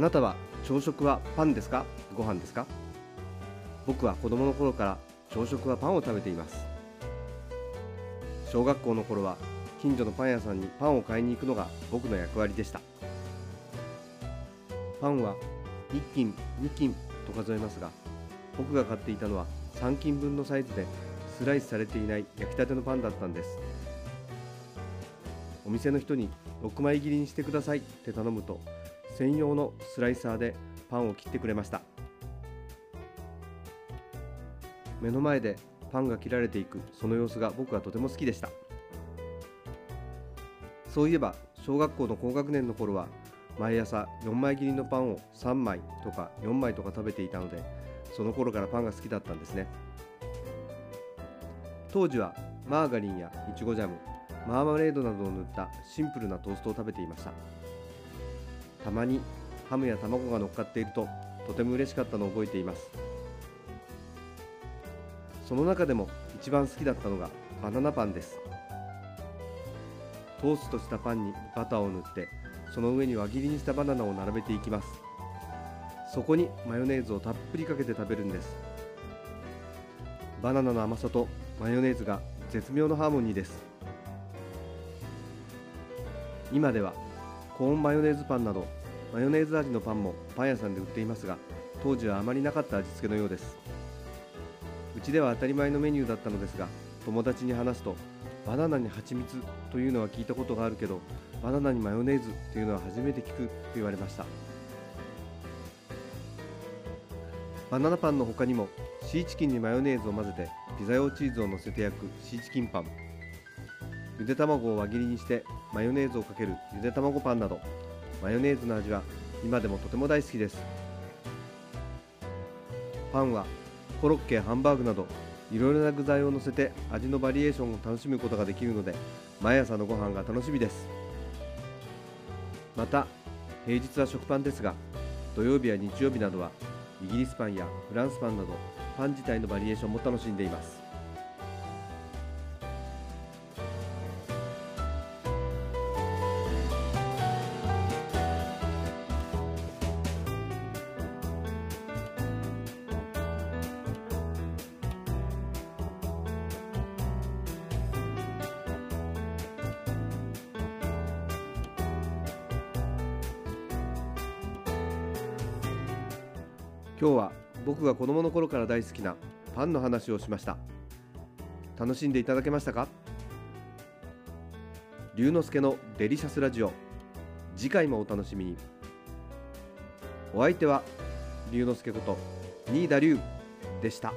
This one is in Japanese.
あなたは朝食はパンですか？ご飯ですか？僕は子供の頃から朝食はパンを食べています。小学校の頃は近所のパン屋さんにパンを買いに行くのが僕の役割でした。パンは1斤2斤と数えますが僕が買っていたのは3斤分のサイズでスライスされていない焼きたてのパンだったんです。お店の人に6枚切りにしてくださいって頼むと専用のスライサーでパンを切ってくれました。目の前でパンが切られていくその様子が僕はとても好きでした。そういえば小学校の高学年の頃は毎朝4枚切りのパンを3枚とか4枚とか食べていたのでその頃からパンが好きだったんですね。当時はマーガリンやいちごジャムマーマレードなどを塗ったシンプルなトーストを食べていました。たまにハムや卵が乗っかっているととても嬉しかったのを覚えています。その中でも一番好きだったのがバナナパンです。トーストしたパンにバターを塗ってその上に輪切りにしたバナナを並べていきます。そこにマヨネーズをたっぷりかけて食べるんです。バナナの甘さとマヨネーズが絶妙のハーモニーです。今ではコーンマヨネーズパンなどマヨネーズ味のパンもパン屋さんで売っていますが当時はあまりなかった味付けのようです。うちでは当たり前のメニューだったのですが友達に話すとバナナに蜂蜜というのは聞いたことがあるけどバナナにマヨネーズというのは初めて聞くと言われました。バナナパンの他にもシーチキンにマヨネーズを混ぜてピザ用チーズを乗せて焼くシーチキンパン。ゆで卵を輪切りにしてマヨネーズをかけるゆで卵パンなど。マヨネーズの味は今でもとても大好きです。パンはコロッケハンバーグなどいろいろな具材を乗せて味のバリエーションを楽しむことができるので毎朝のご飯が楽しみです。また平日は食パンですが土曜日や日曜日などはイギリスパンやフランスパンなどパン自体のバリエーションも楽しんでいます。今日は僕が子供の頃から大好きなパンの話をしました。楽しんでいただけましたか？龍之介のデリシャスラジオ。次回もお楽しみに。お相手は龍之介こと新田龍でした。